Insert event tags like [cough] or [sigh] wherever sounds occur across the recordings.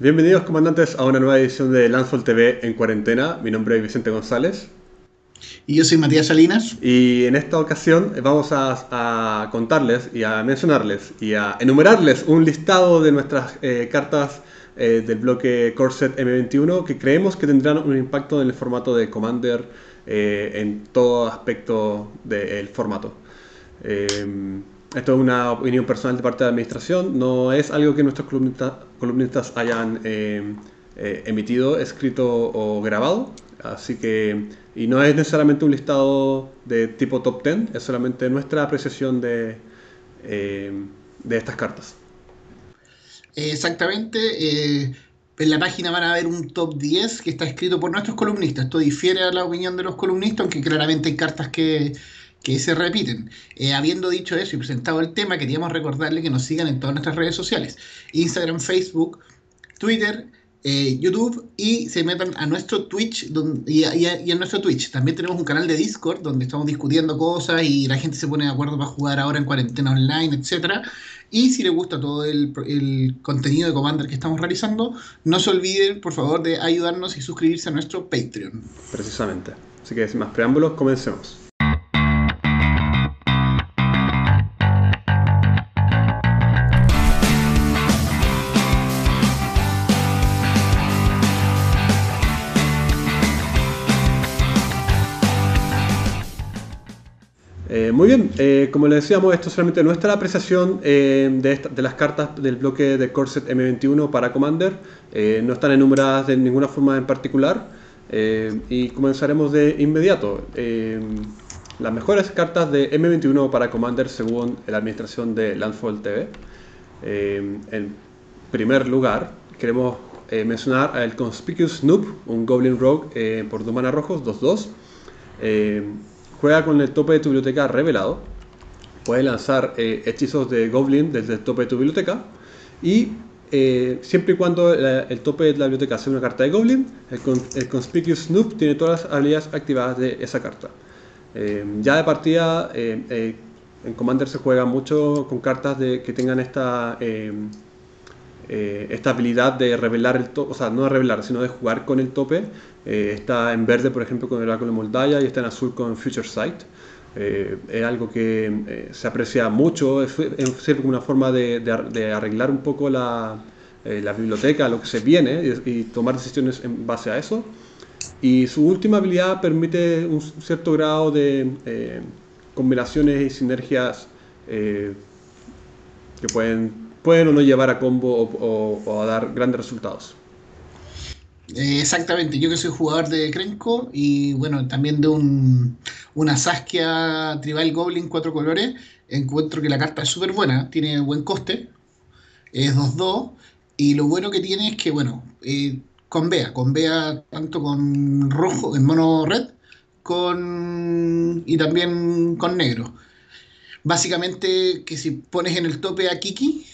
Bienvenidos comandantes a una nueva edición de Landfall TV en cuarentena. Mi nombre es Vicente González. Y yo soy Matías Salinas. Y en esta ocasión vamos a, contarles y a mencionarles y a enumerarles un listado de nuestras eh, cartas eh, del bloque Corset M21 que creemos que tendrán un impacto en el formato de Commander eh, en todo aspecto del formato. Esto es una opinión personal de parte de la administración, no es algo que nuestros columnistas, hayan eh, eh, emitido, escrito o grabado, así que, y no es necesariamente un listado de tipo top 10, es solamente nuestra apreciación de, eh, de estas cartas. Exactamente. en la página van a ver un top 10 que está escrito por nuestros columnistas. Esto difiere a la opinión de los columnistas, aunque claramente hay cartas que que se repiten. Eh, habiendo dicho eso y presentado el tema, queríamos recordarle que nos sigan en todas nuestras redes sociales, Instagram, Facebook, Twitter, eh, YouTube y se metan a nuestro Twitch y, a, nuestro Twitch. También tenemos un canal de Discord donde estamos discutiendo cosas y la gente se pone de acuerdo para jugar ahora en cuarentena online, etcétera. Y si les gusta todo el, el, contenido de Commander que estamos realizando, no se olviden, por favor, de ayudarnos y suscribirse a nuestro Patreon. Precisamente. Así que sin más preámbulos, comencemos. Muy bien, eh, como le decíamos, esto es solamente nuestra apreciación eh, de, las cartas del bloque de Corset M21 para Commander. no están enumeradas de ninguna forma en particular. y comenzaremos de inmediato. las mejores cartas de M21 para Commander según la administración de Landfall TV. en primer lugar, queremos mencionar al Conspicuous Noob, un Goblin Rogue por 2 mana rojos, 2-2 juega con el tope de tu biblioteca revelado. Puedes lanzar eh, hechizos de Goblin desde el tope de tu biblioteca. Y eh, siempre y cuando el tope de la biblioteca sea una carta de Goblin, el, Conspicuous Snoop tiene todas las habilidades activadas de esa carta. Eh, ya de partida, en Commander se juega mucho con cartas de, que tengan esta esta habilidad de revelar el tope, o sea, no de revelar, sino de jugar con el tope. Eh, está en verde, por ejemplo, con el Oráculo de Moldaya y está en azul con Future Sight. Eh, es algo que se aprecia mucho, sirve como una forma de, de, arreglar un poco la, la, biblioteca, lo que se viene y, tomar decisiones en base a eso. Y su última habilidad permite un cierto grado de combinaciones y sinergias que pueden pueden o no llevar a combo o, a dar grandes resultados. Eh, exactamente, yo que soy jugador de Krenko y bueno, también de un, una Saskia Tribal Goblin cuatro colores, encuentro que la carta es súper buena, tiene buen coste, es 2-2 y lo bueno que tiene es que bueno, eh, convea, convea tanto con rojo, en mono red, con y también con negro. Básicamente que si pones en el tope a Kiki,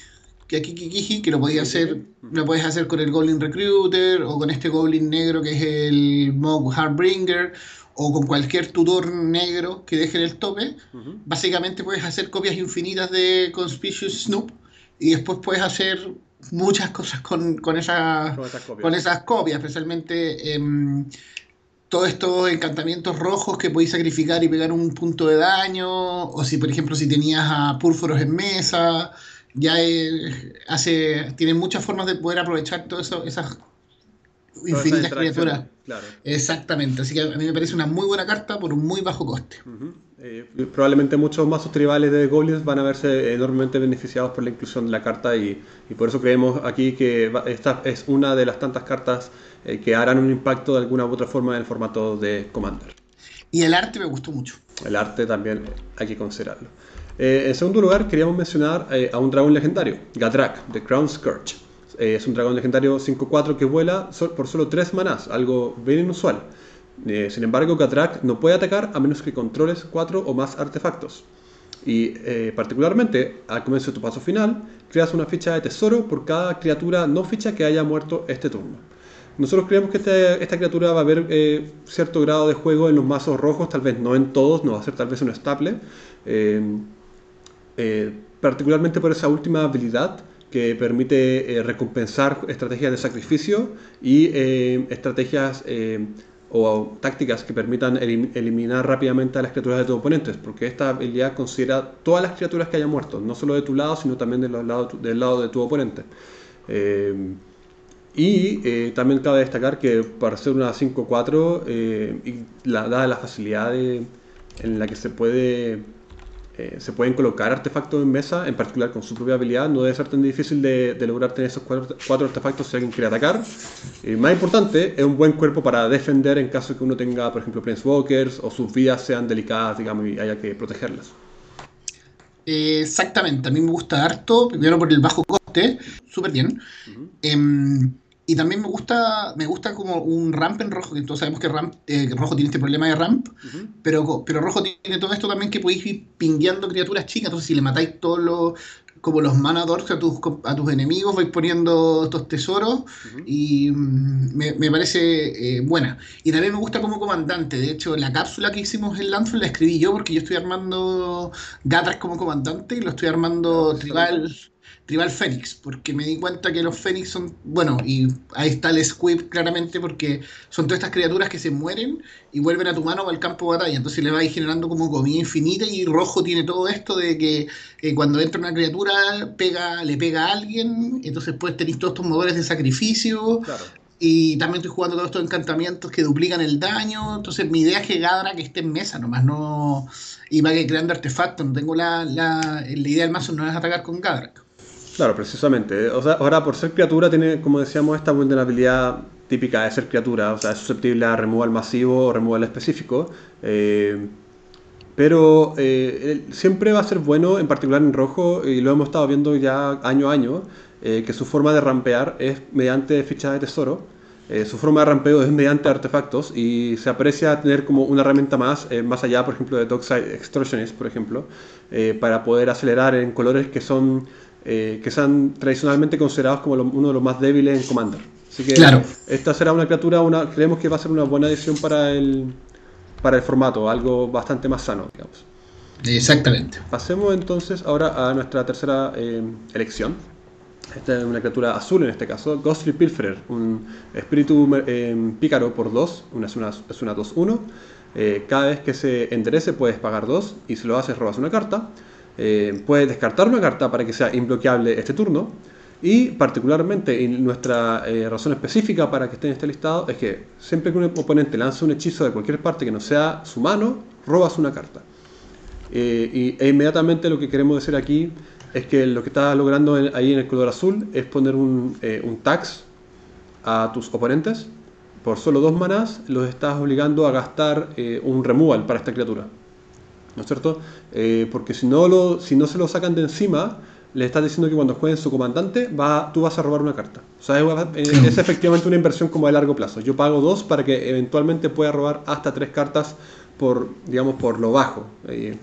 que aquí Kikiji, que lo podías hacer, lo puedes hacer con el Goblin Recruiter o con este Goblin negro que es el Mog Heartbringer o con cualquier tutor negro que deje en el tope. Básicamente puedes hacer copias infinitas de Conspicuous Snoop y después puedes hacer muchas cosas con, con, esas, con, esas, copias. especialmente em, todos estos encantamientos rojos que podéis sacrificar y pegar un punto de daño, o si por ejemplo si tenías a púrfuros en mesa, ya hace, tiene muchas formas de poder aprovechar todas esas infinitas criaturas. Exactamente, así que a mí me parece una muy buena carta por un muy bajo coste. Eh, probablemente muchos mazos tribales de Goblins van a verse enormemente beneficiados por la inclusión de la carta y, por eso creemos aquí que esta es una de las tantas cartas eh, que harán un impacto de alguna u otra forma en el formato de Commander. Y el arte me gustó mucho. El arte también hay que considerarlo. Eh, en segundo lugar, queríamos mencionar eh, a un dragón legendario, Gadrak, de Crown Scourge. Eh, es un dragón legendario 5-4 que vuela por solo 3 manás, algo bien inusual. sin embargo, Gadrak no puede atacar a menos que controles 4 o más artefactos. Y particularmente, al comienzo de tu paso final, creas una ficha de tesoro por cada criatura no ficha que haya muerto este turno. Nosotros creemos que este, esta criatura va a haber cierto grado de juego en los mazos rojos, tal vez no en todos, no va a ser tal vez un estable. Particularmente por esa última habilidad que permite recompensar estrategias de sacrificio y estrategias o tácticas que permitan eliminar rápidamente a las criaturas de tus oponentes, porque esta habilidad considera todas las criaturas que hayan muerto, no solo de tu lado, sino también del lado, de tu oponente. Eh, y eh, también cabe destacar que para ser una 5-4, eh, y la, dada la facilidad en la que se puede eh, se pueden colocar artefactos en mesa, en particular con su propia habilidad, no debe ser tan difícil de, lograr tener esos cuatro, artefactos si alguien quiere atacar. Y más importante, es un buen cuerpo para defender en caso de que uno tenga, por ejemplo, Planeswalkers o sus vidas sean delicadas, digamos, y haya que protegerlas. exactamente, a mí me gusta harto, primero por el bajo coste, súper bien. Y también me gusta, me gusta como un ramp en rojo, que todos sabemos que, ramp, eh, rojo tiene este problema de ramp, pero, pero rojo tiene todo esto también que podéis ir pingueando criaturas chicas, entonces si le matáis todos los, como los manadores a tus, a tus enemigos, vais poniendo estos tesoros y mm, me, parece eh, buena. Y también me gusta como comandante, de hecho la cápsula que hicimos en Landfall la escribí yo porque yo estoy armando Gatras como comandante y lo estoy armando ah, tribal Tribal Fénix, porque me di cuenta que los Fénix son, bueno, y ahí está el Squib claramente, porque son todas estas criaturas que se mueren y vuelven a tu mano al campo de batalla, entonces le vais generando como comida infinita y rojo tiene todo esto de que cuando entra una criatura pega, le pega a alguien, entonces pues tenéis todos estos motores de sacrificio. Y también estoy jugando todos estos encantamientos que duplican el daño. Entonces, mi idea es que Gadra que esté en mesa, nomás no. Y vaya creando artefactos. No tengo la, la, la idea del mazo, no es atacar con Gadra. Claro, precisamente. O sea, ahora por ser criatura tiene, como decíamos, esta vulnerabilidad típica de ser criatura. O sea, es susceptible a removal masivo o removal específico. Eh, pero eh, siempre va a ser bueno, en particular en rojo, y lo hemos estado viendo ya año a año, eh, que su forma de rampear es mediante fichas de tesoro. su forma de rampeo es mediante artefactos y se aprecia tener como una herramienta más, más allá, por ejemplo, de Dockside Extortionist, por ejemplo, para poder acelerar en colores que son eh, que sean tradicionalmente considerados como uno de los más débiles en Commander. Así que esta será una criatura, una, creemos que va a ser una buena edición para el, para el formato, algo bastante más sano, digamos. Exactamente. Pasemos entonces ahora a nuestra tercera eh, elección. Esta es una criatura azul en este caso, Ghostly Pilferer, un espíritu eh, pícaro por 2, una, es una 2-1. cada vez que se enderece puedes pagar 2 y si lo haces robas una carta. Eh, puedes descartar una carta para que sea imbloqueable este turno. Y particularmente nuestra eh, razón específica para que esté en este listado es que siempre que un oponente lanza un hechizo de cualquier parte que no sea su mano, robas una carta. Eh, y e inmediatamente lo que queremos decir aquí es que lo que estás logrando ahí en el color azul es poner un, un tax a tus oponentes. Por solo dos manas los estás obligando a gastar un removal para esta criatura. ¿No es cierto? Eh, porque si no, lo, si no se lo sacan de encima, le estás diciendo que cuando jueguen su comandante, va, tú vas a robar una carta. O sea, es, eh, efectivamente una inversión como de largo plazo. Yo pago dos para que eventualmente pueda robar hasta tres cartas por, digamos, por lo bajo. Eh,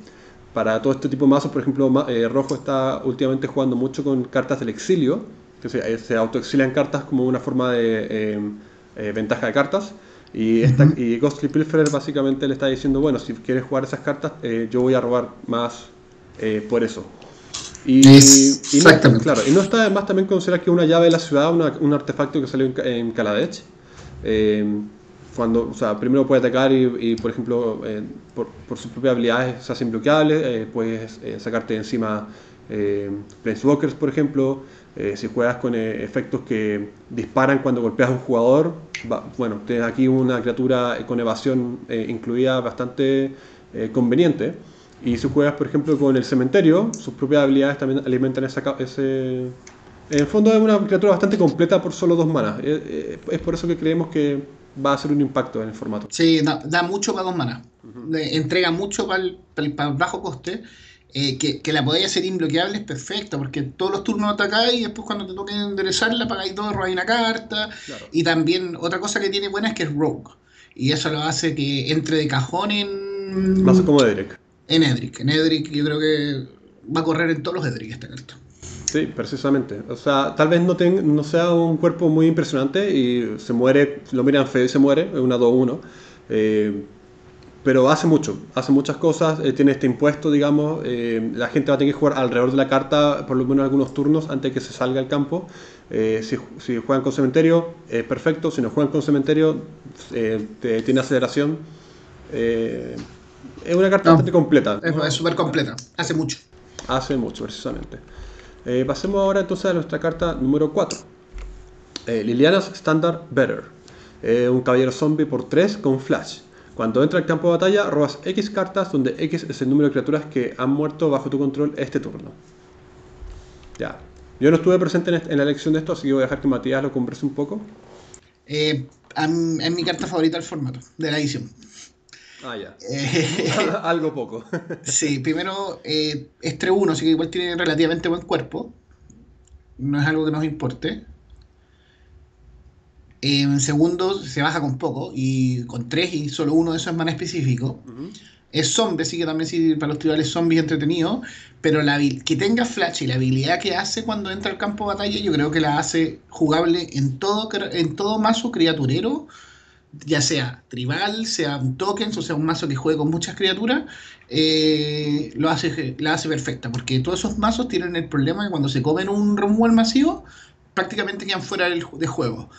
para todo este tipo de mazos, por ejemplo, Rojo está últimamente jugando mucho con cartas del exilio, que se, se autoexilian cartas como una forma de ventaja de cartas. Y, esta, y Ghostly Pilferer básicamente le está diciendo, bueno, si quieres jugar esas cartas, eh, yo voy a robar más eh, por eso. Y, y, no, claro, y no está además también considerar que una llave de la ciudad, un artefacto que salió en, en eh, cuando, o sea, primero puede atacar y, por ejemplo, por, por, sus propias habilidades se hace imbloqueable, puedes sacarte encima Planeswalkers, por ejemplo, eh, si juegas con eh, efectos que disparan cuando golpeas a un jugador, bueno, tienes aquí una criatura con evasión eh, incluida bastante conveniente. Y si juegas, por ejemplo, con el cementerio, sus propias habilidades también alimentan esa, ese... En el fondo es una criatura bastante completa por solo dos manas. es por eso que creemos que va a ser un impacto en el formato. Sí, da, mucho para dos manas. Entrega mucho para el bajo coste eh, que, la podáis hacer imbloqueable es perfecta, porque todos los turnos atacáis y después cuando te toquen enderezarla pagáis todo, robáis una carta. Y también otra cosa que tiene buena es que es rogue. Y eso lo hace que entre de cajón en. Más como Edric. En Edric. En Edric yo creo que va a correr en todos los Edric esta carta. Sí, precisamente. O sea, tal vez no, no sea un cuerpo muy impresionante y se muere, lo miran feo y se muere, es una 2-1. Eh, pero hace mucho, hace muchas cosas, eh, tiene este impuesto, digamos, eh, la gente va a tener que jugar alrededor de la carta por lo menos algunos turnos antes de que se salga al campo. Eh, si, si, juegan con cementerio, es perfecto, si no juegan con cementerio, tiene aceleración. es una carta bastante completa. Es súper completa, hace mucho. Hace mucho, precisamente. pasemos ahora entonces a nuestra carta número 4. Liliana's Standard Better. un caballero zombie por 3 con flash. Cuando entra al campo de batalla, robas X cartas, donde X es el número de criaturas que han muerto bajo tu control este turno. Ya. Yo no estuve presente en, la elección de esto, así que voy a dejar que Matías lo converse un poco. Eh, es mi carta favorita del formato, de la edición. Ah, ya. Eh, [laughs] Algo poco. [laughs] sí, primero eh, es 3-1, así que igual tiene relativamente buen cuerpo. No es algo que nos importe. En segundo se baja con poco y con tres y solo uno de esos es mana específico. Es zombie, así que también sirve para los tribales zombies entretenidos. Pero la, que tenga flash y la habilidad que hace cuando entra al campo de batalla, yo creo que la hace jugable en todo, en todo mazo criaturero, ya sea tribal, sea un tokens, o sea un mazo que juegue con muchas criaturas, eh, lo hace, la hace perfecta. Porque todos esos mazos tienen el problema de que cuando se comen un removal masivo, prácticamente quedan fuera de juego.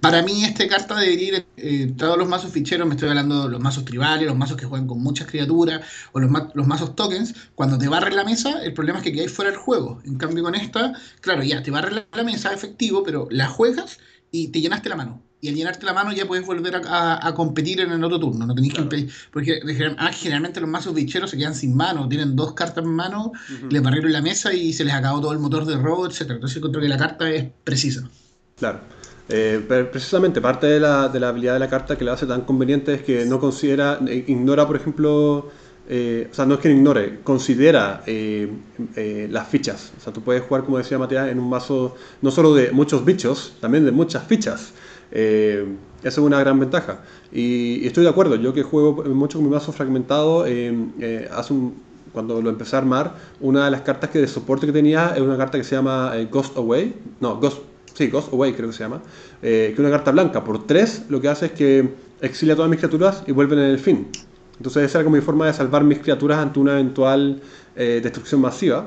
Para mí, esta carta debería ir eh, todos los mazos ficheros, me estoy hablando de los mazos tribales, los mazos que juegan con muchas criaturas, o los, los mazos tokens, cuando te barren la mesa, el problema es que quedáis fuera del juego. En cambio, con esta, claro, ya te barren la mesa, efectivo, pero la juegas y te llenaste la mano. Y al llenarte la mano ya puedes volver a, competir en el otro turno. No tenéis que impedir. Porque ah, generalmente los mazos ficheros se quedan sin mano. Tienen dos cartas en mano, les barrieron la mesa y se les acabó todo el motor de robo, etc. Entonces encuentro que la carta es precisa. Claro. Eh, precisamente parte de la, la, habilidad de la carta que le hace tan conveniente es que no considera, eh, ignora por ejemplo, eh, o sea, no es que ignore, considera las fichas. O sea, tú puedes jugar, como decía Matías, en un mazo no solo de muchos bichos, también de muchas fichas. esa es una gran ventaja. Y, estoy de acuerdo, yo que juego mucho con mi mazo fragmentado, hace cuando lo empecé a armar, una de las cartas que de soporte que tenía es una carta que se llama Ghost Away, no, Ghost sí, Ghost Away creo que se llama, eh, que una carta blanca por 3 lo que hace es que exilia todas mis criaturas y vuelven en el fin. Entonces esa era como mi forma de salvar mis criaturas ante una eventual eh, destrucción masiva.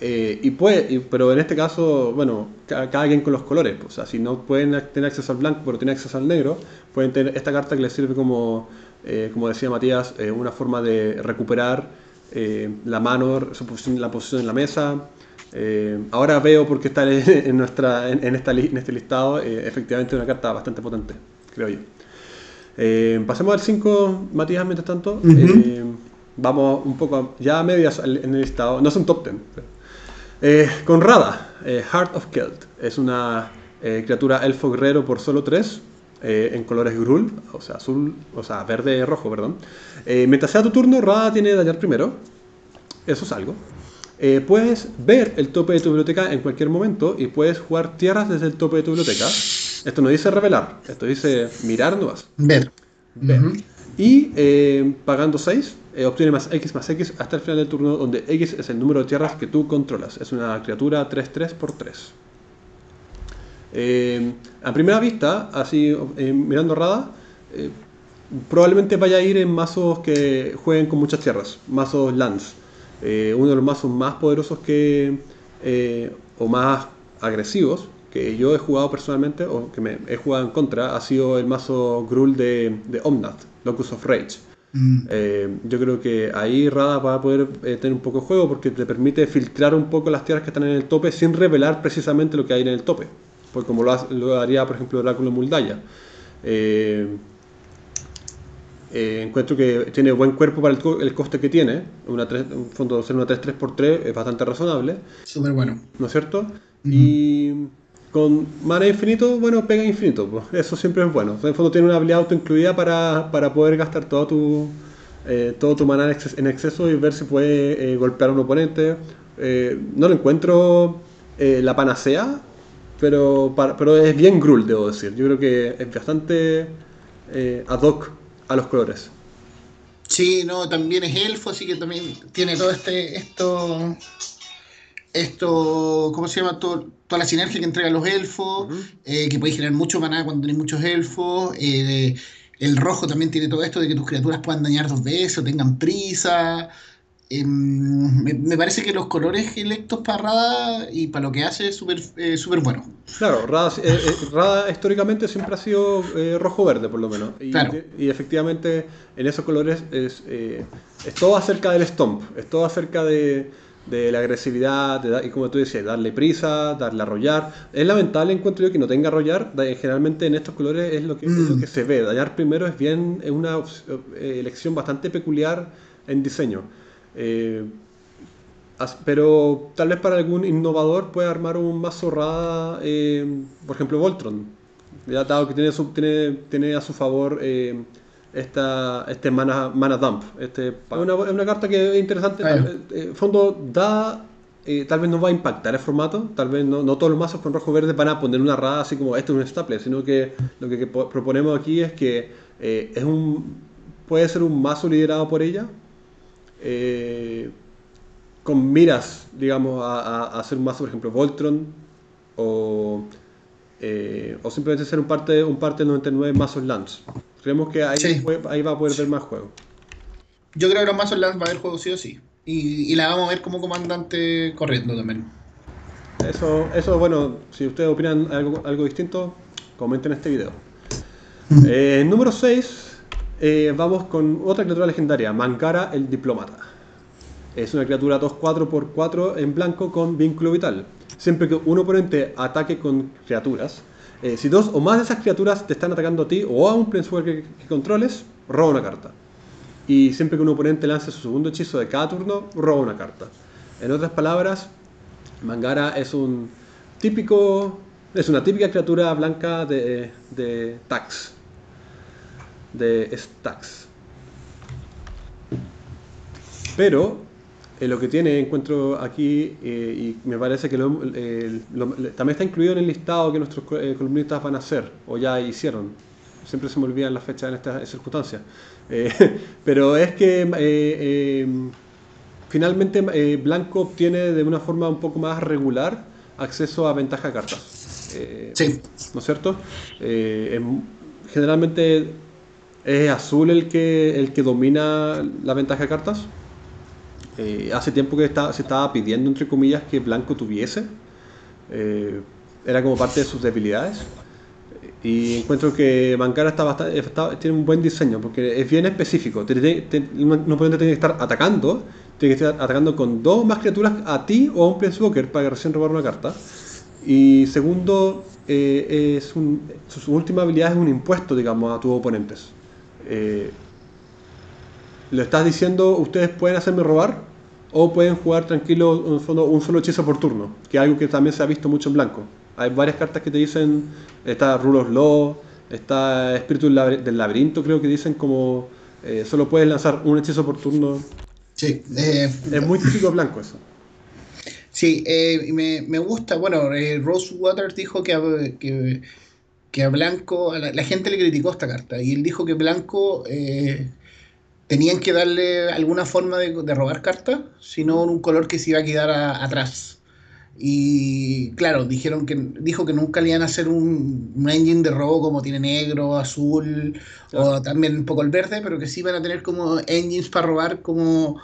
Eh, y puede, pero en este caso, bueno, cada, quien con los colores. Pues, o sea, si no pueden tener acceso al blanco, pero tienen acceso al negro, pueden tener esta carta que les sirve como, como decía Matías, una forma de recuperar la mano, la posición en la mesa, eh, ahora veo por qué está en, [laughs] nuestra, en, esta, en este listado, eh, efectivamente una carta bastante potente, creo yo. Eh, pasemos al 5, Matías, mientras tanto. vamos un poco ya a medias en el listado, no es un top 10. Conrada, Heart of Kelt, es una criatura elfo guerrero por solo 3. en colores grul, o sea, azul, o sea, verde rojo, perdón. mientras sea tu turno, Rada tiene dañar primero. Eso es algo. Eh, puedes ver el tope de tu biblioteca en cualquier momento y puedes jugar tierras desde el tope de tu biblioteca. Esto no dice revelar, esto dice mirar nuevas. Ver. Y eh, pagando 6, eh, obtiene más X más X hasta el final del turno, donde X es el número de tierras que tú controlas. Es una criatura 3-3 por 3. a primera vista, así mirando Rada, probablemente vaya a ir en mazos que jueguen con muchas tierras, mazos lands. Eh, uno de los mazos más poderosos que, eh, o más agresivos que yo he jugado personalmente o que me he jugado en contra ha sido el mazo Grul de, de Omnath, Locus of Rage. Mm. Eh, yo creo que ahí Rada va a poder tener un poco de juego porque te permite filtrar un poco las tierras que están en el tope sin revelar precisamente lo que hay en el tope. Pues como lo, lo haría, por ejemplo, Oráculo Muldaya. Eh, encuentro que tiene buen cuerpo para el, coste que tiene. Una un fondo de ser una 3-3x3 es bastante razonable. Súper bueno. ¿No es cierto? Y con mana infinito, bueno, pega infinito. Pues. Eso siempre es bueno. en el fondo tiene una habilidad auto incluida para, para poder gastar todo tu, eh, todo tu mana en exceso y ver si puede eh, golpear a un oponente. no lo encuentro la panacea, pero, pero es bien Grul, debo decir. Yo creo que es bastante ad hoc a los colores. Sí, no, también es elfo, así que también tiene todo este, esto, esto, ¿cómo se llama? toda la sinergia que entregan los elfos, eh, que puede generar mucho maná cuando tenéis muchos elfos. Eh, El rojo también tiene todo esto de que tus criaturas puedan dañar dos veces o tengan prisa. Em, me, parece que los colores electos para Rada y para lo que hace es súper eh, bueno. Claro, Rada, eh, eh, históricamente siempre ha sido rojo-verde, por lo menos. Y, y, efectivamente en esos colores es, es todo acerca del stomp, es todo acerca de, de la agresividad, y como tú decías, darle prisa, darle arrollar. Es lamentable, encuentro yo, que no tenga arrollar. Generalmente en estos colores es lo que, lo mm. que se ve. Dañar primero es bien, es una elección bastante peculiar en diseño. Eh, pero tal vez para algún innovador puede armar un mazo rada, eh, por ejemplo Voltron, ya dado que tiene, tiene, tiene a su favor eh, esta, este mana, mana Dump. Este, es una, una, carta que es interesante, en fondo da, tal vez no va a impactar el formato, tal vez no, no todos los mazos con rojo verde van a poner una rada así como esto es un staple, sino que lo que, que proponemos aquí es que es un, puede ser un mazo liderado por ella, eh, con miras, digamos, a, hacer un mazo, por ejemplo, Voltron, o, eh, o simplemente ser un parte, un parte del 99 mazos Lance. Creemos que ahí, ahí va a poder ver más juego. Yo creo que los mazos Lance va a haber juego sí o sí. Y, la vamos a ver como comandante corriendo también. Eso, eso bueno, si ustedes opinan algo, algo distinto, comenten este video. Eh, número 6, eh, vamos con otra criatura legendaria, Mankara el Diplomata. Es una criatura 2-4x4 en blanco con vínculo vital. Siempre que un oponente ataque con criaturas, eh, si dos o más de esas criaturas te están atacando a ti o a un Planeswalker que, controles, roba una carta. Y siempre que un oponente lance su segundo hechizo de cada turno, roba una carta. En otras palabras, Mangara es un típico. Es una típica criatura blanca de, de tax, de stacks. Pero eh, lo que tiene, encuentro aquí, eh, y me parece que también está incluido en el listado que nuestros eh, columnistas van a hacer, o ya hicieron. Siempre se me olvidan las fechas en estas circunstancias. [laughs] pero es que finalmente Blanco obtiene de una forma un poco más regular acceso a ventaja de cartas. sí. ¿No es cierto? generalmente ¿Es azul el que, el que domina la ventaja de cartas? Eh, hace tiempo que se estaba pidiendo, entre comillas, que blanco tuviese. Eh, era como parte de sus debilidades. Y encuentro que Bancara está bastante, tiene un buen diseño porque es bien específico. no puede tener que estar atacando, tiene que estar atacando con dos más criaturas a ti o a un Planeswalker para recién robar una carta. Y segundo, eh, es su última habilidad es un impuesto, digamos, a tus oponentes eh, le estás diciendo, ustedes pueden hacerme robar o pueden jugar tranquilo un solo, un solo hechizo por turno, que es algo que también se ha visto mucho en blanco. Hay varias cartas que te dicen, está Rulos Law, está Espíritu del Laberinto, creo que dicen como eh, solo puedes lanzar un hechizo por turno. Sí, eh, es muy típico blanco eso. Sí, eh, me, me, gusta, bueno, Rosewater dijo que, que que a Blanco, la, gente le criticó esta carta y él dijo que Blanco eh, tenían que darle alguna forma de, robar cartas, sino un color que se iba a quedar atrás. Y claro, dijeron que dijo que nunca le iban a hacer un, engine de robo como tiene negro, azul o también un poco el verde, pero que sí van a tener como engines para robar como,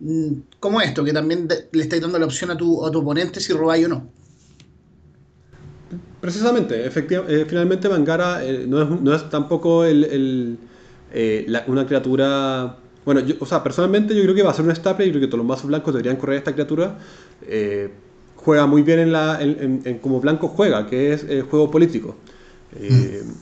mm, como esto, que también le estáis dando la opción a tu, a tu oponente si robáis o no. Precisamente, efectivamente, eh, finalmente Mangara eh, no, es, tampoco el, eh, una criatura... Bueno, o sea, personalmente yo creo que va a ser un staple y creo que todos los mazos blancos deberían correr esta criatura. juega muy bien en, la, en, como blanco juega, que es el juego político. Mm.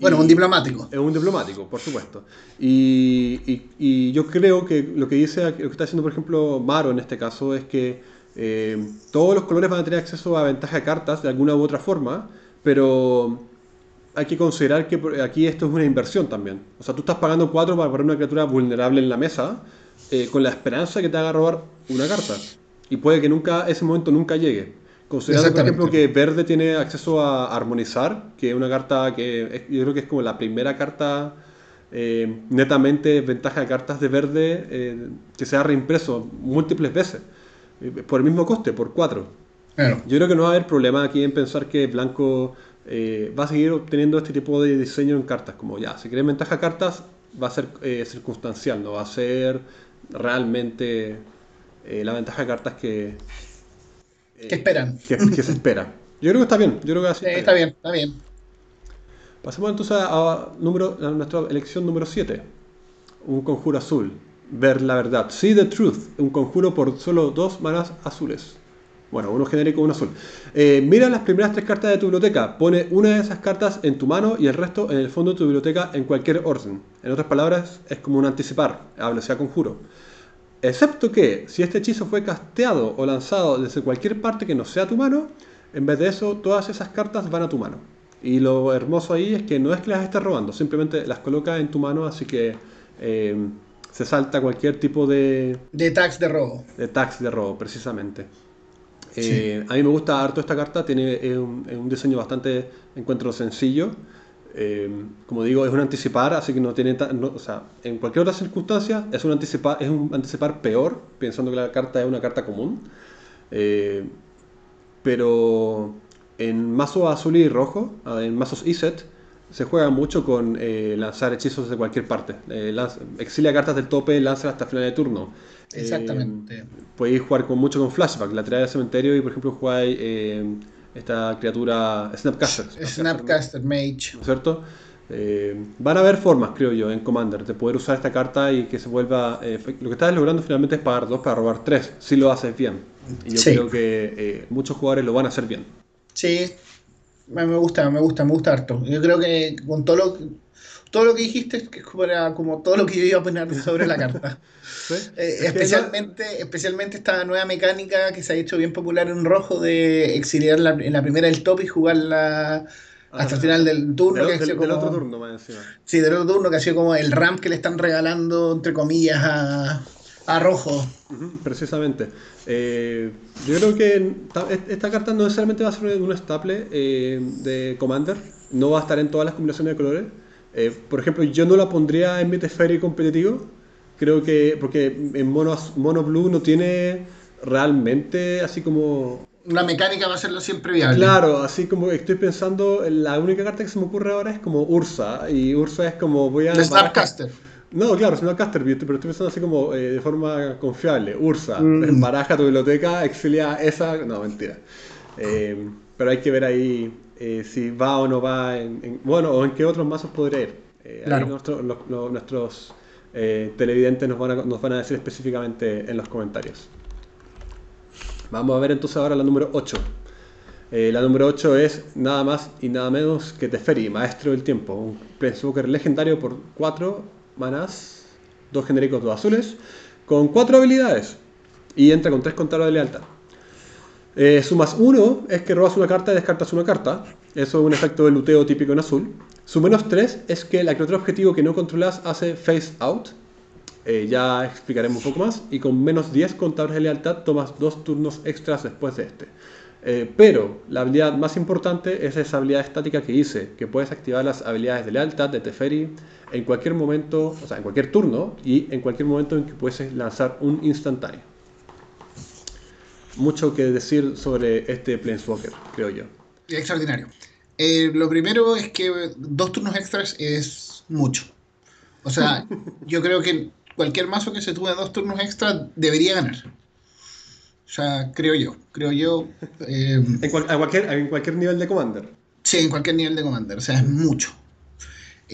bueno, un diplomático. Es un diplomático, por supuesto. Y, y, yo creo que lo que dice, lo que está haciendo, por ejemplo, Maro en este caso, es que eh, todos los colores van a tener acceso a ventaja de cartas de alguna u otra forma, pero hay que considerar que aquí esto es una inversión también. O sea, tú estás pagando 4 para poner una criatura vulnerable en la mesa eh, con la esperanza que te haga robar una carta. Y puede que nunca ese momento nunca llegue. Considerando, por ejemplo, que verde tiene acceso a armonizar, que es una carta que yo creo que es como la primera carta eh, netamente ventaja de cartas de verde que se ha reimpreso múltiples veces. Eh, por el mismo coste, por 4. Yo creo que no va a haber problema aquí en pensar que Blanco eh, va a seguir obteniendo este tipo de diseño en cartas. Como ya, si quieres ventaja cartas, va a ser eh, circunstancial, no va a ser realmente eh, la ventaja de cartas que, que esperan. Que, se espera. Yo creo que está bien. Yo creo que así está bien, está bien. Pasemos entonces a, número, a nuestra elección número 7. Un conjuro azul. Ver la verdad. See the truth. Un conjuro por solo dos manas azules. Bueno, uno genérico uno azul. Eh, mira las primeras tres cartas de tu biblioteca. Pone una de esas cartas en tu mano y el resto en el fondo de tu biblioteca en cualquier orden. En otras palabras, es como un anticipar, habla sea conjuro. Excepto que si este hechizo fue casteado o lanzado desde cualquier parte que no sea tu mano, en vez de eso, todas esas cartas van a tu mano. Y lo hermoso ahí es que no es que las estés robando, simplemente las coloca en tu mano, así que eh, se salta cualquier tipo de... De tax de robo. De tax de robo, precisamente. Eh, a mí me gusta harto esta carta, tiene un, diseño bastante, encuentro sencillo. Eh, como digo, es un anticipar, así que no tiene. o sea, en cualquier otra circunstancia es un, anticipar, es un anticipar peor, pensando que la carta es una carta común. Eh, pero en mazos azul y rojo, en mazos ESET, se juega mucho con lanzar hechizos de cualquier parte. exilia cartas del tope, lanza hasta final de turno. Exactamente. Eh, podéis jugar con, mucho con flashback, la tirada del cementerio y por ejemplo jugáis eh, esta criatura Snapcaster. Snapcaster, Mage. cierto? Eh, van a haber formas, creo yo, en Commander de poder usar esta carta y que se vuelva... lo que estás logrando finalmente es pagar dos para robar tres, si lo haces bien. Y yo creo que muchos jugadores lo van a hacer bien. Sí, me gusta, me gusta, me gusta harto. Yo creo que con todo lo, todo lo que dijiste que era como todo lo que yo iba a opinar sobre la carta. [laughs] Eh, especialmente, especialmente esta nueva mecánica que se ha hecho bien popular en rojo de exiliar en la primera del top y jugarla hasta el final del turno. Del, que otro turno, más encima. Sí, del otro turno, que ha sido como el ramp que le están regalando, entre comillas, a, rojo. Precisamente. Eh, yo creo que esta carta no necesariamente va a ser un estable eh, de Commander, no va a estar en todas las combinaciones de colores. por ejemplo, yo no la pondría en mi Teferi competitivo creo que, porque en Mono, Mono Blue no tiene realmente así como... Una mecánica va a serlo siempre viable. Claro, así como estoy pensando, la única carta que se me ocurre ahora es como Ursa, y Ursa es como voy a... Snapcaster. No, claro, Snapcaster, pero estoy pensando así como eh, de forma confiable. Ursa, mm. [laughs] baraja tu biblioteca, exilia esa... No, mentira. Eh, pero hay que ver ahí eh, si va o no va, en, bueno, o en qué otros mazos podría ir. Ahí nuestros televidentes nos van, a, nos van a decir específicamente en los comentarios. Vamos a ver entonces ahora la número 8. Eh, la número 8 es nada más y nada menos que Teferi, Maestro del Tiempo, un Planeswalker legendario por 4 manas, 2 genéricos, 2 azules, con 4 habilidades y entra con 3 contadores de lealtad. Eh, su más 1 es que robas una carta y descartas una carta. Eso es un efecto de luteo típico en azul. Su menos 3 es que la criatura objetivo que no controlas hace face out. Eh, ya explicaremos un poco más. Y con menos 10 contadores de lealtad tomas dos turnos extras después de este. Eh, pero la habilidad más importante es esa habilidad estática que hice, que puedes activar las habilidades de lealtad de Teferi en cualquier momento, o sea, en cualquier turno y en cualquier momento en que puedes lanzar un instantáneo. Mucho que decir sobre este Planeswalker, creo yo. Extraordinario. Eh, lo primero es que dos turnos extras es mucho. O sea, [laughs] yo creo que cualquier mazo que se tuve dos turnos extras debería ganar. O sea, creo yo. Creo yo. Eh, ¿En, cualquier, ¿En cualquier nivel de Commander? Sí, en cualquier nivel de Commander. O sea, es mucho.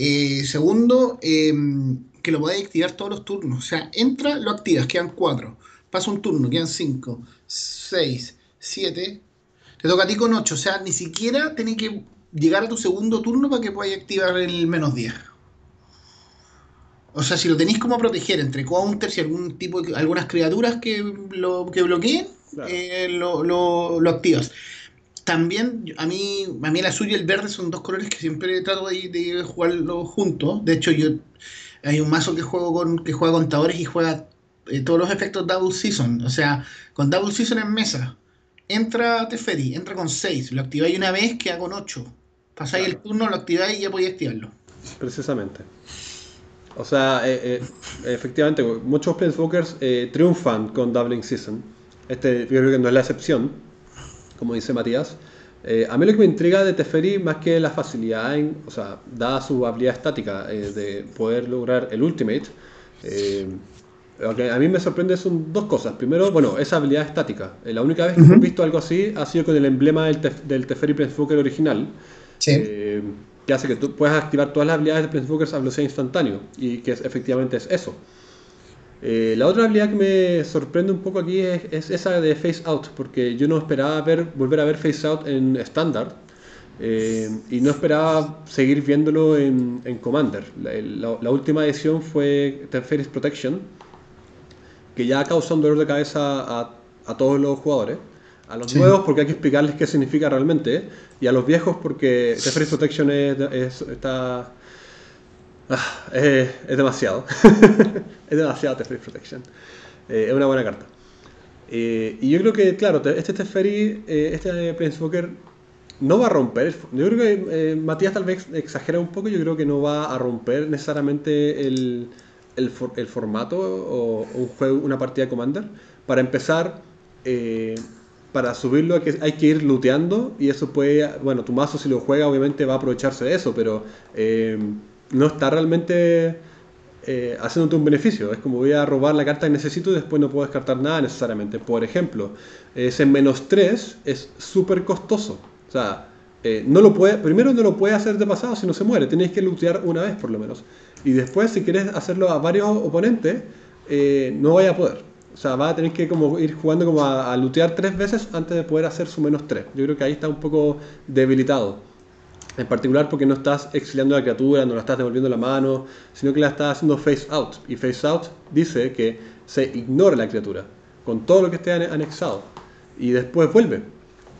Eh, segundo, que lo podáis activar todos los turnos. O sea, entra, lo activas, quedan cuatro. Pasa un turno, quedan cinco, seis, siete, te toca a ti con 8. O sea, ni siquiera tenés que llegar a tu segundo turno para que puedas activar el menos 10. O sea, si lo tenéis como proteger entre counters y algún tipo de, algunas criaturas que lo que bloqueen, eh, lo, activas. También a mí, a mí el azul y el verde son dos colores que siempre trato de, de jugarlo juntos. De hecho, yo hay un mazo que juego con que juega contadores y juega eh, todos los efectos Double Season. O sea, con Double Season en mesa entra Teferi, entra con 6, lo activáis una vez, queda con 8. Pasáis el turno, lo activáis y ya podéis activarlo. Precisamente. O sea, eh, eh, efectivamente, muchos Planeswalkers eh, triunfan con Doubling Season. Este yo creo que no es la excepción, como dice Matías. Eh, a mí lo que me intriga de Teferi, más que la facilidad, en, o sea, dada su habilidad estática eh, de poder lograr el Ultimate, eh, lo que a mí me sorprende son dos cosas. Primero, bueno, esa habilidad estática. Eh, la única vez que hemos visto algo así ha sido con el emblema del, tef- del Teferi Planeswalker original, Sí. que hace que tú puedas activar todas las habilidades de Planeswalkers a velocidad instantánea, y que es- efectivamente es eso. Eh, la otra habilidad que me sorprende un poco aquí es, es esa de Face Out, porque yo no esperaba ver, volver a ver Face Out en estándar eh, y no esperaba seguir viéndolo en, en Commander. La, el- la- la última edición fue Teferis Protection, que ya causa un dolor de cabeza a, a todos los jugadores. A los Sí. nuevos porque hay que explicarles qué significa realmente, y a los viejos porque Teferis Protection es, es- está Ah, es demasiado. [laughs] es demasiado Teferi Protection. Eh, es una buena carta. Eh, y yo creo que, claro, te- este Teferi, eh, este Planeswalker no va a romper. Yo creo que Matías tal vez exagera un poco. Yo creo que no va a romper necesariamente el, el, for- el formato o, o un juego, una partida de Commander. Para empezar, para subirlo hay que, hay que ir looteando y eso puede, bueno, tu mazo si lo juega obviamente va a aprovecharse de eso, pero no está realmente eh, haciéndote un beneficio. Es como voy a robar la carta que necesito y después no puedo descartar nada necesariamente. Por ejemplo, ese menos 3 es súper costoso. O sea, eh, no lo puede, primero no lo puede hacer de pasado si no se muere. Tienes que lootear una vez por lo menos. Y después, si quieres hacerlo a varios oponentes, eh, no vaya a poder. O sea, va a tener que como ir jugando como a, a lootear tres veces antes de poder hacer su menos 3. Yo creo que ahí está un poco debilitado. En particular porque no estás exiliando a la criatura, no la estás devolviendo la mano, sino que la estás haciendo face out. Y face out dice que se ignora la criatura con todo lo que esté ane- anexado. Y después vuelve.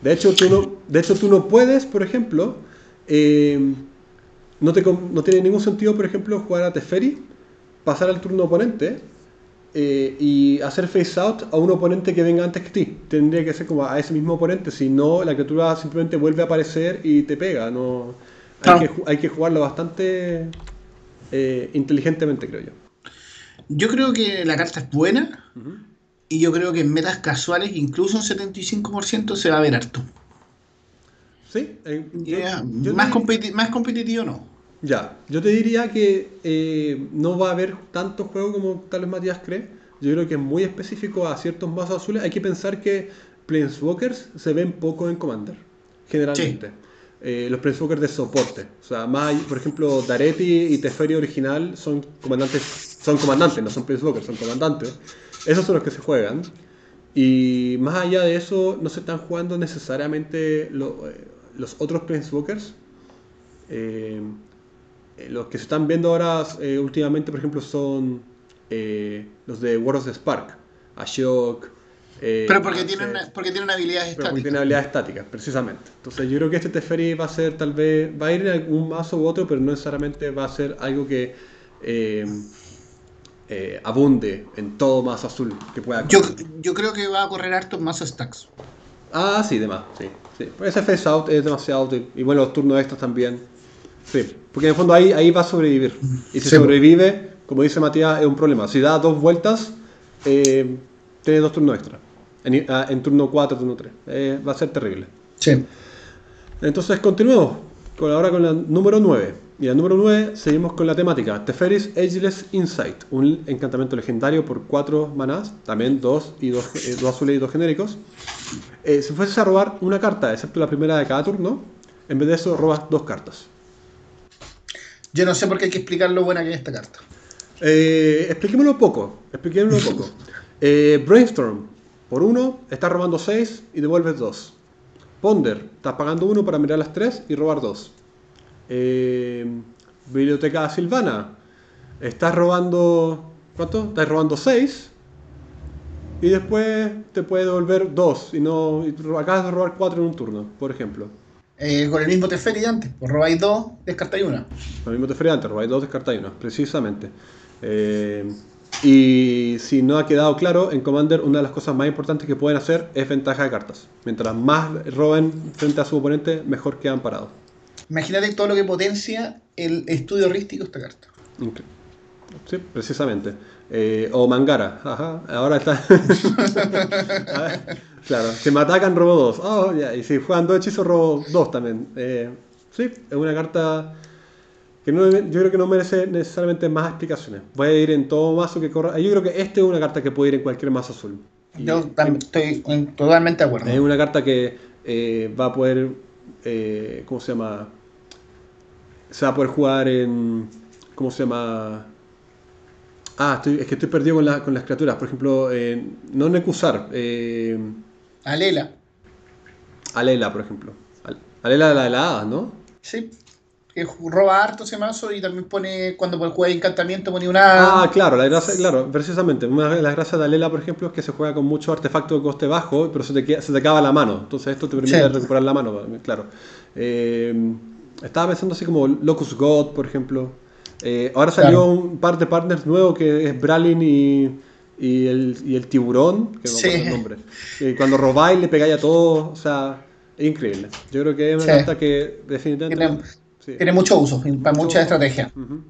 De hecho, tú no, de hecho, tú no puedes, por ejemplo, eh, no, no tiene ningún sentido, por ejemplo, jugar a Teferi, pasar al turno oponente eh, y hacer face out a un oponente que venga antes que ti. Tendría que ser como a ese mismo oponente, si no, la criatura simplemente vuelve a aparecer y te pega. No, hay, que, hay que jugarlo bastante eh, inteligentemente, creo yo. Yo creo que la carta es buena y yo creo que en metas casuales, incluso un 75% se va a ver harto. ¿Sí? eh, yo- Ya, yo más, te- competi- más competitivo no. Ya, yo te diría que eh, no va a haber tanto juego como tal vez Matías cree. Yo creo que es muy específico a ciertos mazos azules. Hay que pensar que Planeswalkers se ven poco en Commander, generalmente. Eh, los Planeswalkers de soporte. O sea, más, por ejemplo, Daretti y Teferi original son comandantes, son comandantes, no son Planeswalkers, son comandantes. Esos son los que se juegan. Y más allá de eso, no se están jugando necesariamente lo- eh, los otros Planeswalkers. Eh, los que se están viendo ahora eh, últimamente, por ejemplo, son eh, los de World of the Spark, Ashok. eh, Pero porque tienen, porque tienen habilidades pero porque estáticas. tiene habilidades estáticas, precisamente. Entonces yo creo que este Teferi va a ser tal vez, va a ir en algún mazo u otro, pero no necesariamente va a ser algo que eh, eh, abunde en todo mazo azul que pueda Yo, correr. yo creo que va a correr harto en mazo stacks. Ah, sí, demás, sí. sí. Pues ese face out es demasiado útil. Y bueno, los turnos extras también. Sí, porque en el fondo ahí, ahí va a sobrevivir. Y si Sí, sobrevive, como dice Matías, es un problema. Si da dos vueltas, eh, tiene dos turnos extra. En, ah, en turno 4, turno 3. Eh, va a ser terrible. Sí. Entonces continuemos con, ahora con la número 9. Y la número 9 seguimos con la temática Teferis Ageless Insight, un encantamiento legendario por 4 manás, también 2 y dos, eh, dos azules y 2 genéricos. Eh, si fueses a robar una carta, excepto la primera de cada turno, en vez de eso robas dos cartas. Yo no sé por qué hay que explicar lo buena que es esta carta. Eh, expliquémoslo un poco. Expliquémoslo un poco. Eh, Brainstorm, por uno, estás robando 6 y devuelves 2. Ponder, estás pagando uno para mirar las 3 y robar 2. Biblioteca Silvana, estás robando. ¿Cuánto? Estás robando 6 y después te puede devolver 2 y no. y acabas de robar 4 en un turno, por ejemplo. Eh, con el mismo Teferi de antes. Pues robáis dos, descartáis una. Lo mismo te fería antes, robáis 2, descartáis 1, precisamente. Eh, y si no ha quedado claro, en Commander una de las cosas más importantes que pueden hacer es ventaja de cartas. Mientras más roben frente a su oponente, mejor quedan parados. Imagínate todo lo que potencia el estudio rístico esta carta. Sí, precisamente. Eh, o Mangara, ajá, ahora está. [laughs] [laughs] claro, si me atacan robo dos. Oh, y si juegan dos hechizos robo dos también. Eh, sí, es una carta que no, yo creo que no merece necesariamente más explicaciones. Voy a ir en todo mazo que corra. Yo creo que esta es una carta que puede ir en cualquier mazo azul. yo también estoy totalmente de acuerdo. Es una carta que eh, va a poder, eh, ¿cómo se llama? Se va a poder jugar en, ¿cómo se llama? Ah, es que estoy perdido con, con las criaturas. Por ejemplo, eh, no Nekusar. Eh, Alela. Alela, por ejemplo. Alela de la helada, ¿no? Sí. Que roba harto ese mazo y también pone, cuando juega encantamiento, pone una. Ah, claro, la gracia, claro, precisamente. Una de las gracias de Alela, por ejemplo, es que se juega con mucho artefacto de coste bajo, pero se te, se te acaba la mano. Entonces, esto te permite recuperar la mano, claro. Eh, estaba pensando así como Locus God, por ejemplo. Eh, ahora salió un par de partners nuevo que es Bralin y, y, el, y el, tiburón, que no sí. el nombre. Y cuando robáis le pegáis a todos, o sea, es increíble. Yo creo que es una carta que definitivamente... Tiene, sí. tiene mucho uso, para mucha estrategia. Uh -huh.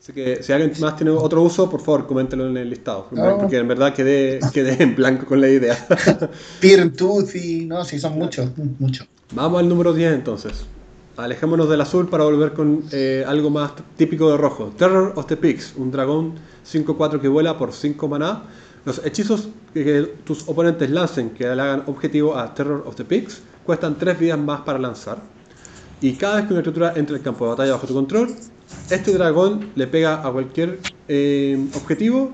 Así que si alguien más tiene otro uso, por favor, coméntelo en el listado. Oh. Porque en verdad quedé, quedé en blanco con la idea. [laughs] Tooth y... No, sí, son muchos, muchos. Vamos al número 10 entonces. Alejémonos del azul para volver con eh, algo más típico de rojo. Terror of the Pigs, un dragón 5-4 que vuela por 5 maná. Los hechizos que, tus oponentes lancen que le hagan objetivo a Terror of the Pigs cuestan 3 vidas más para lanzar. Y cada vez que una criatura entre el campo de batalla bajo tu control, este dragón le pega a cualquier eh, objetivo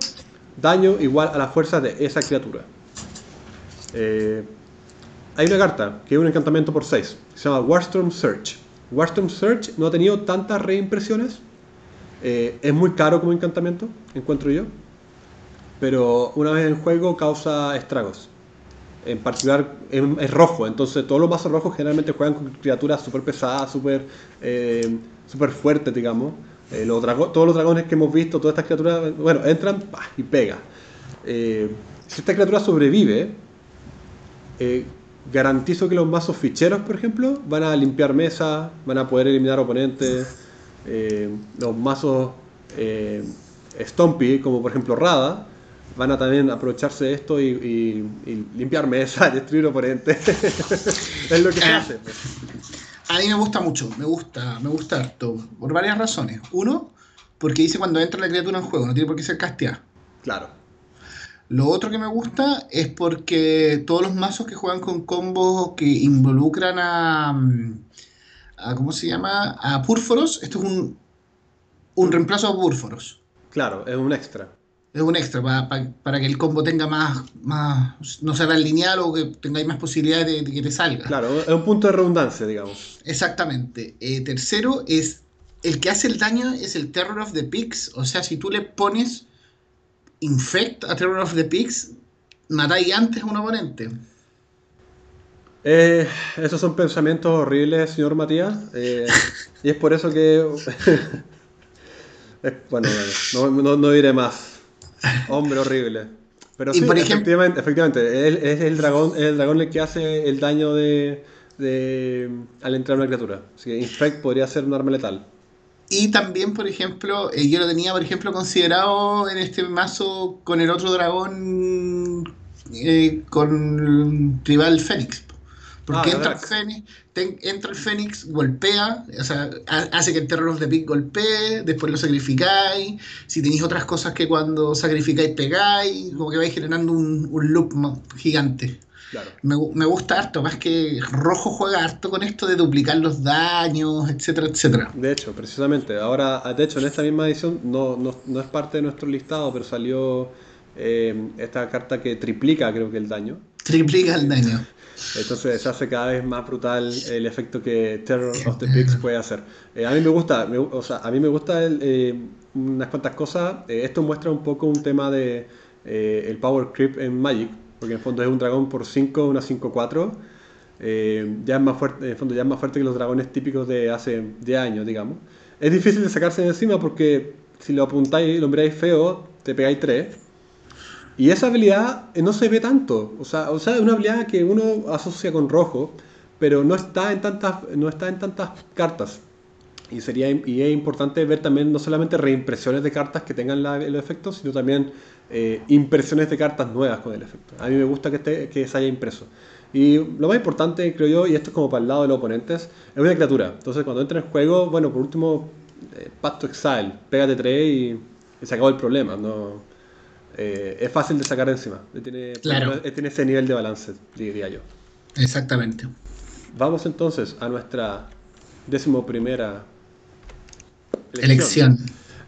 daño igual a la fuerza de esa criatura. Eh, hay una carta que es un encantamiento por 6, se llama Warstorm Search. Warstorm Search no ha tenido tantas reimpresiones. Eh, es muy caro como encantamiento, encuentro yo. Pero una vez en juego causa estragos. En particular es, rojo, entonces todos los mazos rojos generalmente juegan con criaturas súper pesadas, súper eh, super fuertes, digamos. Eh, todos los dragones que hemos visto, todas estas criaturas, bueno, entran y pega. si esta criatura sobrevive, garantizo que los mazos ficheros, por ejemplo, van a limpiar mesas, van a poder eliminar oponentes. Eh, los mazos eh, Stompy, como por ejemplo Rada, van a también aprovecharse de esto y, y, y limpiar mesas, [laughs] destruir oponentes. [laughs] es lo que se hace. A mí me gusta mucho, me gusta, me gusta harto, por varias razones. Uno, porque dice cuando entra la criatura en juego, no tiene por qué ser casteada. Claro. Lo otro que me gusta es porque todos los mazos que juegan con combos que involucran a, a ¿cómo se llama? A Púrforos, esto es un, un reemplazo a Púrforos. Claro, es un extra. Es un extra para, que el combo tenga más, más, no sea tan lineal o que tengáis más posibilidades de, de, que te salga. Claro, es un punto de redundancia, digamos. Exactamente. Eh, tercero es, el que hace el daño es el Terror of the Pigs, o sea, si tú le pones Infect a Terror of the Pigs, matáis antes a un oponente. Eh, esos son pensamientos horribles, señor Matías. Eh, [laughs] y es por eso que. [laughs] bueno, no, no, no, diré más. Hombre horrible. Pero sí, por efectivamente, efectivamente es, es, el dragón, es el dragón el que hace el daño de, de al entrar una criatura. Así que Infect podría ser un arma letal. Y también, por ejemplo, eh, yo lo tenía, por ejemplo, considerado en este mazo con el otro dragón, eh, con Tribal Fénix. Porque ah, entra, el Fénix, ten, entra el Fénix, golpea, o sea, hace que el Terror the Pig golpee, después lo sacrificáis. Si tenéis otras cosas que cuando sacrificáis pegáis, como que vais generando un, un loop gigante. Claro. Me, me, gusta harto, más que Rojo juega harto con esto de duplicar los daños, etcétera, etcétera. De hecho, precisamente, ahora, de hecho, en esta misma edición no, no, no es parte de nuestro listado, pero salió eh, esta carta que triplica, creo que el daño. Triplica el daño. Entonces se hace cada vez más brutal el efecto que Terror of the Pigs puede hacer. Eh, a mí me gusta, me, o sea, a mí me gusta el, eh, unas cuantas cosas. esto muestra un poco un tema de el power creep en Magic porque en el fondo es un dragón por 5, una 5-4. Eh, ya es más fuerte, en el fondo ya es más fuerte que los dragones típicos de hace 10 años, digamos. Es difícil de sacarse de encima porque si lo apuntáis y lo miráis feo, te pegáis 3. Y esa habilidad no se ve tanto. O sea, o sea, es una habilidad que uno asocia con rojo, pero no está en tantas, no está en tantas cartas. Y, sería, y es importante ver también no solamente reimpresiones de cartas que tengan la, los efectos, sino también eh, impresiones de cartas nuevas con el efecto. A mí me gusta que, esté, que se haya impreso. Y lo más importante, creo yo, y esto es como para el lado de los oponentes, es una criatura. Entonces, cuando entra en juego, bueno, por último, eh, Pacto Exile, pégate 3 y, se acabó el problema. ¿no? Eh, es fácil de sacar encima. Tiene, claro. tiene ese nivel de balance, diría yo. Exactamente. Vamos entonces a nuestra décimo primera elección.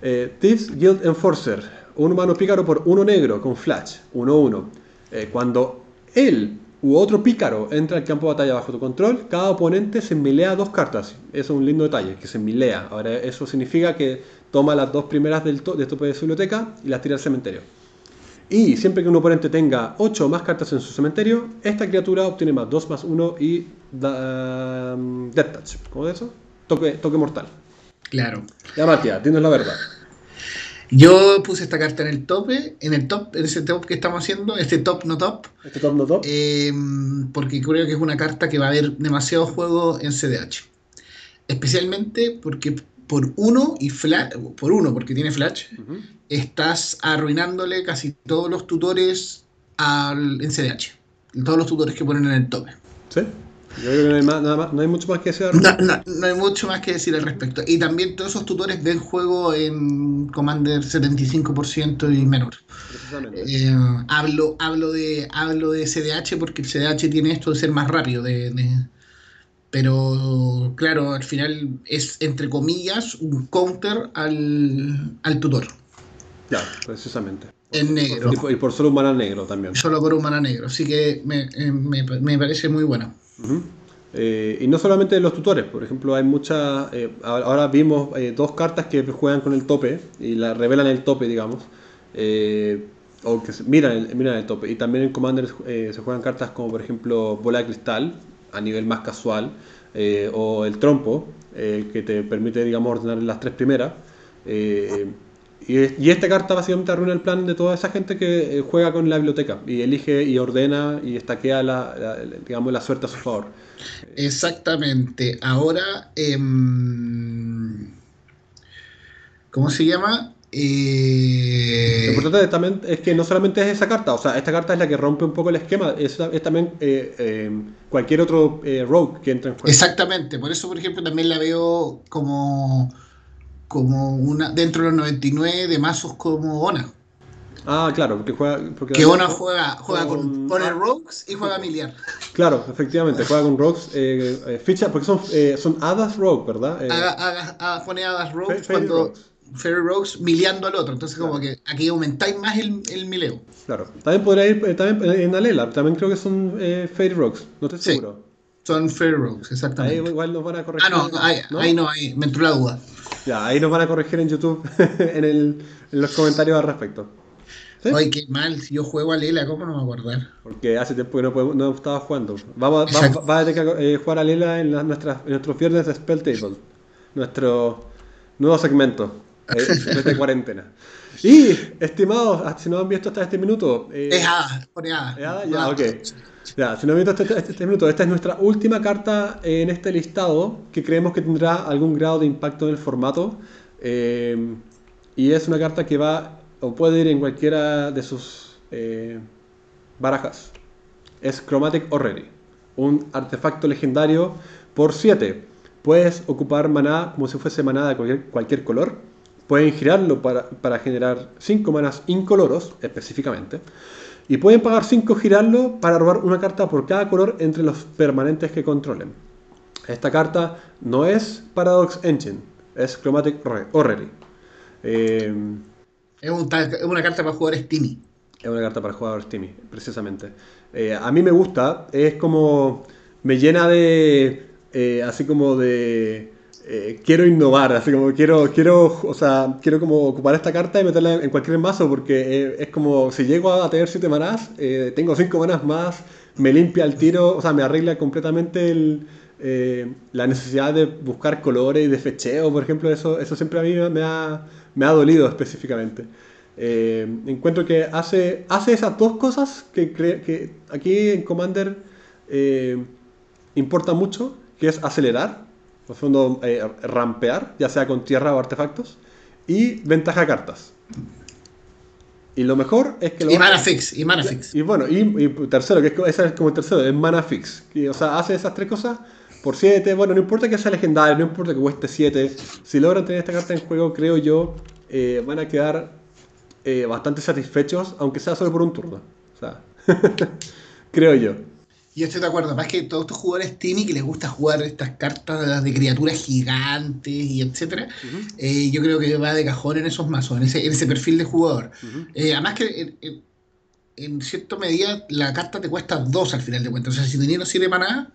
Eh, Thieves Guild Enforcer, un humano pícaro por uno negro con flash, 1-1. Eh, cuando él u otro pícaro entra al campo de batalla bajo tu control, cada oponente se milea dos cartas. Eso es un lindo detalle, que se milea. Ahora, eso significa que toma las dos primeras del de tope de su biblioteca y las tira al cementerio. Y siempre que un oponente tenga 8 o más cartas en su cementerio, esta criatura obtiene más 2 más 1 y da, um, Death Touch. ¿Cómo es eso? Toque, toque mortal. Claro. Ya, Matías, dinos la verdad. Yo puse esta carta en el tope, en el top, en ese top que estamos haciendo, este top no top. Este top no top. Eh, porque creo que es una carta que va a haber demasiado juego en CDH. Especialmente porque por uno y flash, por uno porque tiene flash, estás arruinándole casi todos los tutores al, en CDH. Todos los tutores que ponen en el tope. Sí. Yo creo que no hay, nada más, no hay mucho más que decir al respecto. No, hay mucho más que decir al respecto. Y también todos esos tutores ven juego en Commander 75% y menor. Eh, hablo, hablo, de, hablo de CDH porque el CDH tiene esto de ser más rápido. de pero claro, al final es entre comillas un counter al, al tutor. Ya, precisamente. En negro. Y por, solo un mana negro también. Solo por un mana negro, así que me, eh, me, me parece muy bueno. Eh, y no solamente los tutores, por ejemplo, hay muchas. Eh, ahora vimos dos cartas que juegan con el tope y la revelan el tope, digamos. o que miran el, miran el tope. Y también en Commander se juegan cartas como, por ejemplo, Bola de Cristal, a nivel más casual, eh, o el trompo, eh, que te permite, digamos, ordenar las tres primeras. Eh, y, esta carta básicamente arruina el plan de toda esa gente que juega con la biblioteca y elige y ordena y estaquea la, digamos, la suerte a su favor. Exactamente. Ahora, em, ¿cómo se llama? Eh... Lo importante también es que no solamente es esa carta, o sea, esta carta es la que rompe un poco el esquema, es, también eh, eh, cualquier otro eh, rogue que entre en juego. Exactamente, por eso, por ejemplo, también la veo como, como una dentro de los 99 de mazos como Ona. Ah, claro, porque juega. Porque que Ona juega, juega con, con, Rogues y juega Miliar. Claro, efectivamente, juega con Rogues. Eh, ficha, porque son, son Hadas Rogue, ¿verdad? pone Hadas Rogues cuando. Fairy Rogues miliando al otro. Entonces, como que aquí aumentáis más el, el mileo. Claro. También podría ir eh, también en Alela. También creo que son eh, Fairy Rogues. No estoy seguro. Son Fairy Rogues, exactamente. Ahí igual nos van a corregir. Ah, no, ahí no, ahí, no, ahí me entró la duda. Ya, ahí nos van a corregir en YouTube [laughs] en, el, en los comentarios al respecto. Ay, qué mal, si yo juego a Lela, ¿cómo no me acordar? Porque hace tiempo que no, no estaba jugando. Vamos, vamos, a tener que eh, jugar a Lela en, nuestras, en nuestros viernes de Spell Table. Nuestro nuevo segmento. Eh, [laughs] de cuarentena. Y, estimados, si no han visto hasta este minuto. Eh, es A, pone A. Ya, ok. Ya, si no visto hasta este, este, minuto, esta es nuestra última carta en este listado que creemos que tendrá algún grado de impacto en el formato. Eh, y es una carta que va o puede ir en cualquiera de sus barajas. Es Chromatic Orrery, un artefacto legendario por 7. Puedes ocupar maná como si fuese maná de cualquier, cualquier color Pueden girarlo para, generar 5 manas incoloros, específicamente. Y pueden pagar 5 girarlo para robar una carta por cada color entre los permanentes que controlen. Esta carta no es Paradox Engine, es Chromatic Orrery. Eh, es, una carta para jugadores Steamy. Es una carta para jugadores Steamy, precisamente. Eh, a mí me gusta, es como. Me llena de. Eh, así como de eh, quiero innovar, así como quiero, quiero, o sea, quiero como ocupar esta carta y meterla en cualquier mazo porque eh, es como si llego a tener 7 manás, eh, tengo 5 manás más, me limpia el tiro, o sea, me arregla completamente la necesidad de buscar colores y de fecheo, por ejemplo, eso, eso siempre a mí me ha, me ha dolido específicamente. encuentro que hace, hace esas dos cosas que, que aquí en Commander importa mucho, que es acelerar por fondo, eh, rampear, ya sea con tierra o artefactos, y ventaja cartas. Y lo mejor es que lo Y mana fix, y mana fix. Y bueno, y, tercero, que es, ese es como el tercero, es mana fix. o sea, hace esas tres cosas por 7. Bueno, no importa que sea legendario, no importa que cueste 7. Si logran tener esta carta en juego, creo yo, eh, van a quedar eh, bastante satisfechos, aunque sea solo por un turno. O sea, [laughs] creo yo. Yo estoy de acuerdo, más que todos estos jugadores Timmy que les gusta jugar estas cartas de criaturas gigantes y etcétera, eh, yo creo que va de cajón en esos mazos, en ese, en ese perfil de jugador. además que en, cierta medida la carta te cuesta 2 al final de cuentas. O sea, si tenías 7 manadas,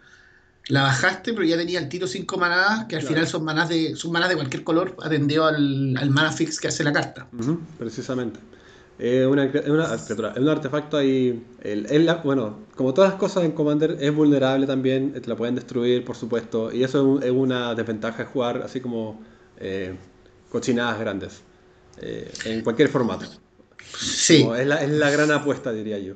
la bajaste, pero ya tenía el tiro 5 manadas, que al final son manas de son manas de cualquier color atendido al, al mana fix que hace la carta. precisamente. Es una, un artefacto ahí. El, bueno, como todas las cosas en Commander, es vulnerable también. Te la pueden destruir, por supuesto. Y eso es, una desventaja de jugar así como eh, cochinadas grandes. Eh, en cualquier formato. Sí. es, la, es la gran apuesta, diría yo.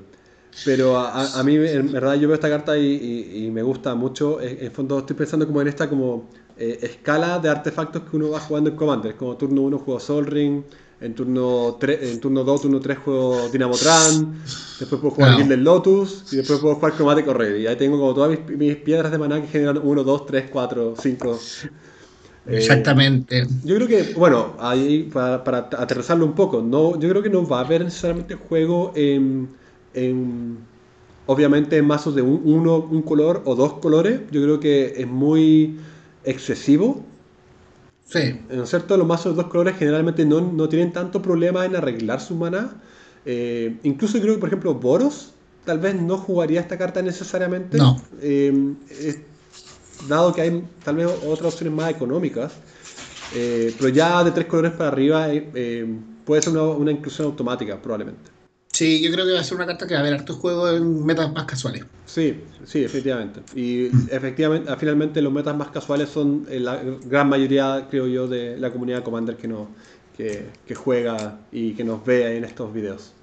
Pero a, mí, en verdad, yo veo esta carta y, me gusta mucho. En, fondo, estoy pensando como en esta como eh, escala de artefactos que uno va jugando en Commander. Como turno 1 juego Sol Ring, en turno, 3, en turno 2, turno 3 juego Dynamotran, después puedo jugar no. del Lotus y después puedo jugar Chromatic Correr. Y ahí tengo como todas mis, piedras de maná que generan 1, 2, 3, 4, 5. Exactamente. yo creo que, bueno, ahí para, para, aterrizarlo un poco, no, yo creo que no va a haber necesariamente juego en, en obviamente en mazos de un, uno, un color o dos colores. Yo creo que es muy excesivo Sí. ¿No es cierto? Los mazos de dos colores generalmente no, no tienen tanto problema en arreglar su mana. Eh, incluso creo que, por ejemplo, Boros tal vez no jugaría esta carta necesariamente. No. Eh, dado que hay tal vez otras opciones más económicas. Eh, pero ya de tres colores para arriba puede ser una, una inclusión automática, probablemente. Sí, yo creo que va a ser una carta que va a haber hartos juegos en metas más casuales. Sí, sí, efectivamente. Y efectivamente, finalmente los metas más casuales son eh, la gran mayoría, creo yo, de la comunidad Commander que, no, que, juega y que nos ve en estos videos.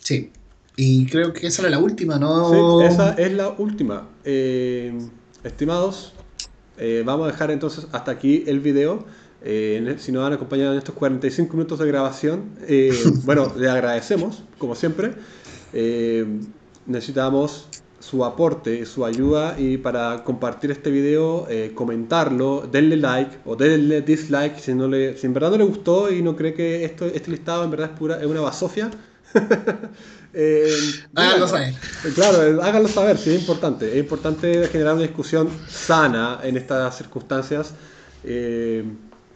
Sí, y creo que esa era la última, ¿no? Sí, esa es la última. Eh, estimados, eh, vamos a dejar entonces hasta aquí el video. Eh, si nos han acompañado en estos 45 minutos de grabación, eh, [laughs] bueno, le agradecemos, como siempre. Eh, necesitamos su aporte, su ayuda y para compartir este video, comentarlo, denle like o denle dislike si, no le, si en verdad no le gustó y no cree que esto, este listado en verdad es, pura, es una basofia. [laughs] háganlo saber. Claro, háganlo saber, sí, es importante. Es importante generar una discusión sana en estas circunstancias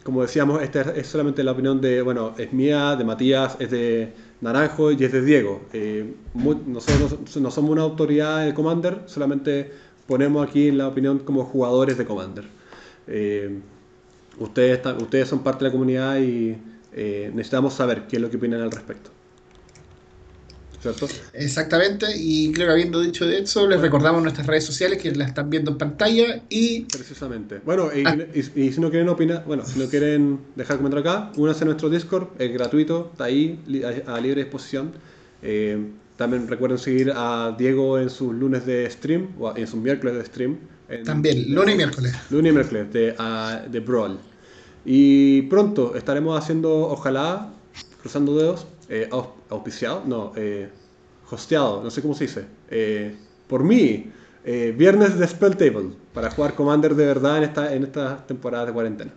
como decíamos, esta es solamente la opinión de, bueno, es mía, de Matías, es de Naranjo y es de Diego. Eh, nosotros no, somos una autoridad de Commander, solamente ponemos aquí la opinión como jugadores de Commander. Eh, ustedes, ustedes son parte de la comunidad y eh, necesitamos saber qué es lo que opinan al respecto. Exactamente, y creo que habiendo dicho eso, les recordamos nuestras redes sociales que las están viendo en pantalla y... Precisamente. Bueno, y, ah. si no quieren opinar, bueno, si no quieren dejar comentar acá, únanse a nuestro Discord, es gratuito, está ahí a, libre disposición. Eh, también recuerden seguir a Diego en sus lunes de stream, o en sus miércoles de stream. También, lunes y miércoles. Lunes y miércoles de, de Brawl. Y pronto estaremos haciendo, ojalá, cruzando dedos, eh, auspiciado, no, eh, hosteado, no sé cómo se dice, eh, por mí, eh, viernes de Spell Table, para jugar Commander de verdad en esta, en esta temporada de cuarentena.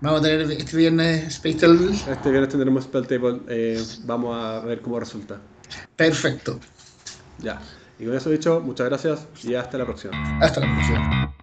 Vamos a tener este viernes Spell Table. Este viernes tendremos Spell Table, vamos a ver cómo resulta. Perfecto. Ya. Y con eso dicho, muchas gracias y hasta la próxima. Hasta la próxima.